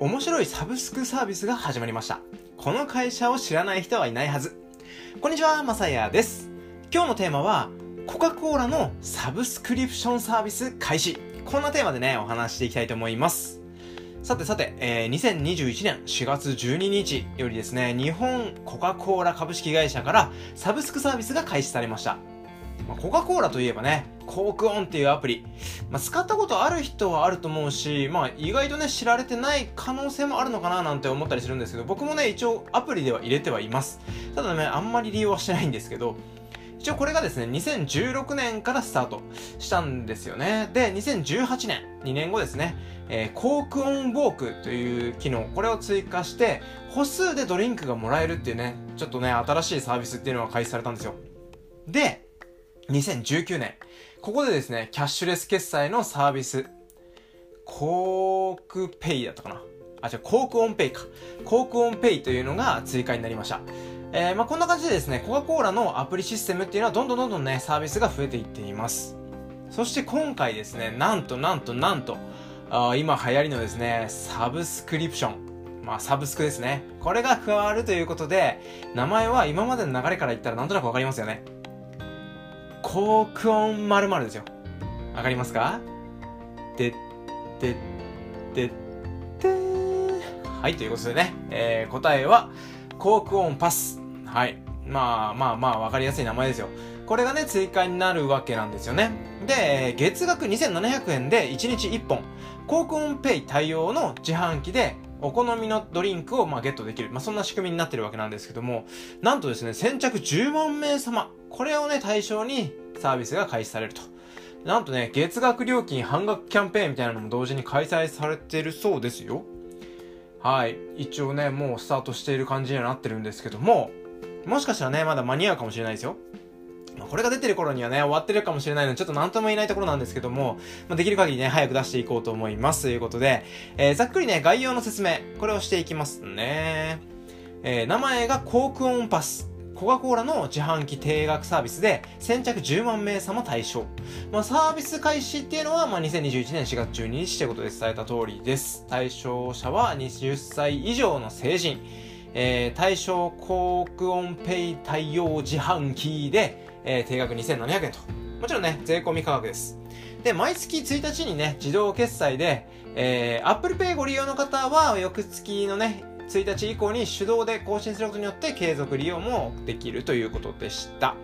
面白いサブスクサービスが始まりました。この会社を知らない人はいないはず。こんにちは、まさやです。今日のテーマは、コカ・コーラのサブスクリプションサービス開始。こんなテーマでね、お話していきたいと思います。さてさて、えー、2021年4月12日よりですね、日本コカ・コーラ株式会社からサブスクサービスが開始されました。まあ、コカ・コーラといえばね、コークオンっていうアプリ。まあ、使ったことある人はあると思うし、まあ、意外とね、知られてない可能性もあるのかななんて思ったりするんですけど、僕もね、一応アプリでは入れてはいます。ただね、あんまり利用はしてないんですけど、一応これがですね、2016年からスタートしたんですよね。で、2018年、2年後ですね、えー、コークオンウォークという機能、これを追加して、歩数でドリンクがもらえるっていうね、ちょっとね、新しいサービスっていうのが開始されたんですよ。で、2019年。ここでですね、キャッシュレス決済のサービス、 Coke Pay だったかなあ、じゃ Coke ON Pay か。 Coke ON Pay というのが追加になりました。えー、まあこんな感じでですね、コカ・コーラのアプリシステムっていうのはどんどんどんどんね、サービスが増えていっています。そして今回ですね、なんとなんとなんと、あ今流行りのですね、サブスクリプション。まあ、サブスクですね。これが加わるということで、名前は今までの流れから言ったらなんとなくわかりますよね。コクオン〇〇ですよ。わかりますか？で、で、で、で、はい、ということでね、えー、答えは、コークオンパス。はい。まあまあまあ、わかりやすい名前ですよ。これがね、追加になるわけなんですよね。で、月額2700円で1日1本、コークオンペイ対応の自販機でお好みのドリンクをまあゲットできる。まあそんな仕組みになってるわけなんですけども、なんとですね、先着10万名様、これをね、対象にサービスが開始されると。なんとね、月額料金半額キャンペーンみたいなのも同時に開催されてるそうですよ。はい。一応ね、もうスタートしている感じにはなってるんですけども、もしかしたらね、まだ間に合うかもしれないですよ。ま、これが出てる頃にはね、終わってるかもしれないので、ちょっと何とも言えないところなんですけども、まあ、できる限りね、早く出していこうと思います。ということで、えー、ざっくりね、概要の説明、これをしていきますね。えー、名前がコークオンパス。コカ・コーラの自販機定額サービスで先着10万名様対象。まあ、サービス開始っていうのは、まあ、2021年4月12日ということで伝えた通りです。対象者は20歳以上の成人。えー、対象コークオンペイ対応自販機で、えー、定額2700円と。もちろんね、税込み価格です。で、毎月1日にね、自動決済で、えー、Apple Pay ご利用の方は、翌月のね、1日以降に手動で更新することによって継続利用もできるということでした。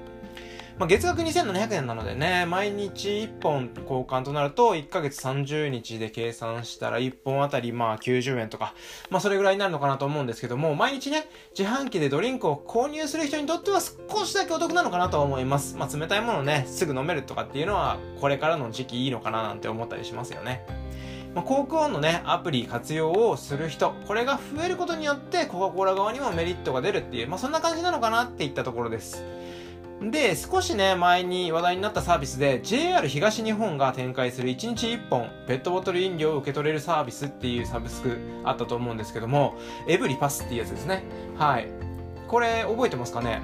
まあ、月額2700円なのでね、毎日1本交換となると、1ヶ月30日で計算したら1本あたりまあ90円とか、まあそれぐらいになるのかなと思うんですけども、毎日ね、自販機でドリンクを購入する人にとっては少しだけお得なのかなと思います。まあ冷たいものね、すぐ飲めるとかっていうのは、これからの時期いいのかななんて思ったりしますよね。まあ、コークオンのね、アプリ活用をする人、これが増えることによって、コカ・コーラ側にもメリットが出るっていう、まあ、そんな感じなのかなっていったところです。で、少しね、前に話題になったサービスで、JR 東日本が展開する1日1本、ペットボトル飲料を受け取れるサービスっていうサブスクあったと思うんですけども、エブリパスっていうやつですね。はい。これ、覚えてますかね？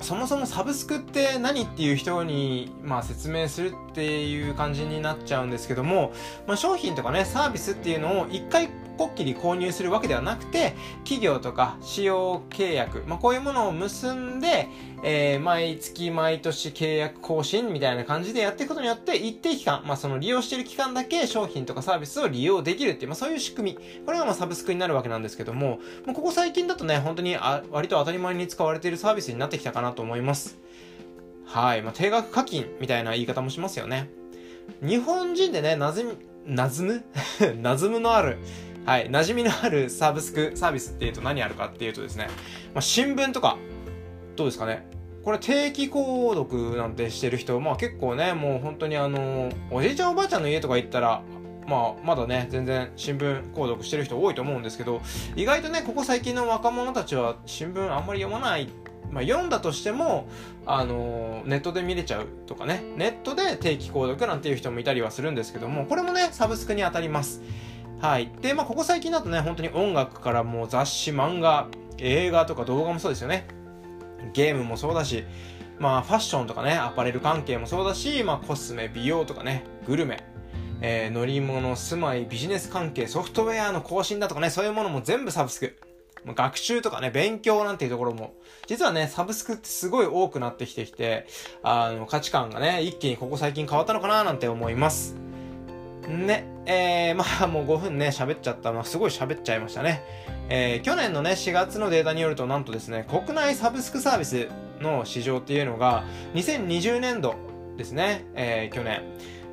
そもそもサブスクって何っていう人に、まあ、説明するっていう感じになっちゃうんですけども、まあ、商品とかね、サービスっていうのを一回こっきり購入するわけではなくて、企業とか使用契約、まあ、こういうものを結んで、えー、毎月毎年契約更新みたいな感じでやっていくことによって、一定期間、まあ、その利用している期間だけ商品とかサービスを利用できるっていう、まあ、そういう仕組み。これがまサブスクになるわけなんですけども、もうここ最近だとね、本当にあ割と当たり前に使われているサービスになってきたかなと思います。はい。まあ、定額課金みたいな言い方もしますよね。日本人でね、なずみ、なずむ？なずむのあるはい、馴染みのあるサブスク、サービスっていうと何あるかっていうとですね、まあ、新聞とか、どうですかね。これ定期購読なんてしてる人、まあ結構ね、もう本当にあの、おじいちゃんおばあちゃんの家とか行ったら、まあ、まだね、全然新聞購読してる人多いと思うんですけど、意外とね、ここ最近の若者たちは新聞あんまり読まないっまあ、読んだとしても、あの、ネットで見れちゃうとかね、ネットで定期購読なんていう人もいたりはするんですけども、これもね、サブスクに当たります。はい。で、まあ、ここ最近だとね、本当に音楽からもう雑誌、漫画、映画とか動画もそうですよね。ゲームもそうだし、まあ、ファッションとかね、アパレル関係もそうだし、まあ、コスメ、美容とかね、グルメ、えー、乗り物、住まい、ビジネス関係、ソフトウェアの更新だとかね、そういうものも全部サブスク。学習とかね、勉強なんていうところも、実はね、サブスクってすごい多くなってきてきて、あの、価値観がね、一気にここ最近変わったのかななんて思います。ね、えー、まあもう5分ね、喋っちゃった。まあすごい喋っちゃいましたね。えー、去年のね、4月のデータによると、なんとですね、国内サブスクサービスの市場っていうのが、2020年度ですね、えー、去年、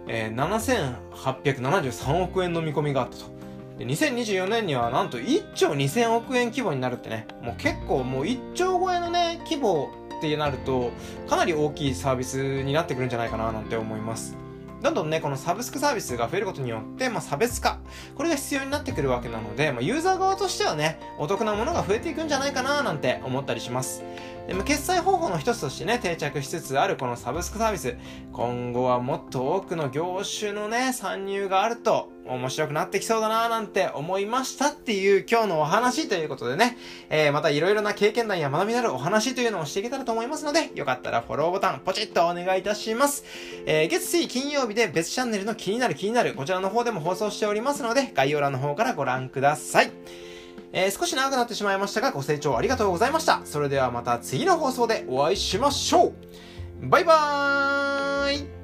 えー、7873億円の見込みがあったと。で、2024年にはなんと1兆2000億円規模になるってね、もう結構もう1兆超えのね、規模ってなると、かなり大きいサービスになってくるんじゃないかななんて思います。どんどんね、このサブスクサービスが増えることによって、まあ、差別化。これが必要になってくるわけなので、まあ、ユーザー側としてはね、お得なものが増えていくんじゃないかななんて思ったりします。でも決済方法の一つとしてね、定着しつつあるこのサブスクサービス。今後はもっと多くの業種のね、参入があると面白くなってきそうだななんて思いましたっていう今日のお話ということでね、えー、またいろいろな経験談や学びになるお話というのをしていけたらと思いますので、よかったらフォローボタンポチッとお願いいたします。えー、月水金曜日で別チャンネルの気になる気になるこちらの方でも放送しておりますので、概要欄の方からご覧ください。えー、少し長くなってしまいましたが、ご清聴ありがとうございました。それではまた次の放送でお会いしましょうバイバーイ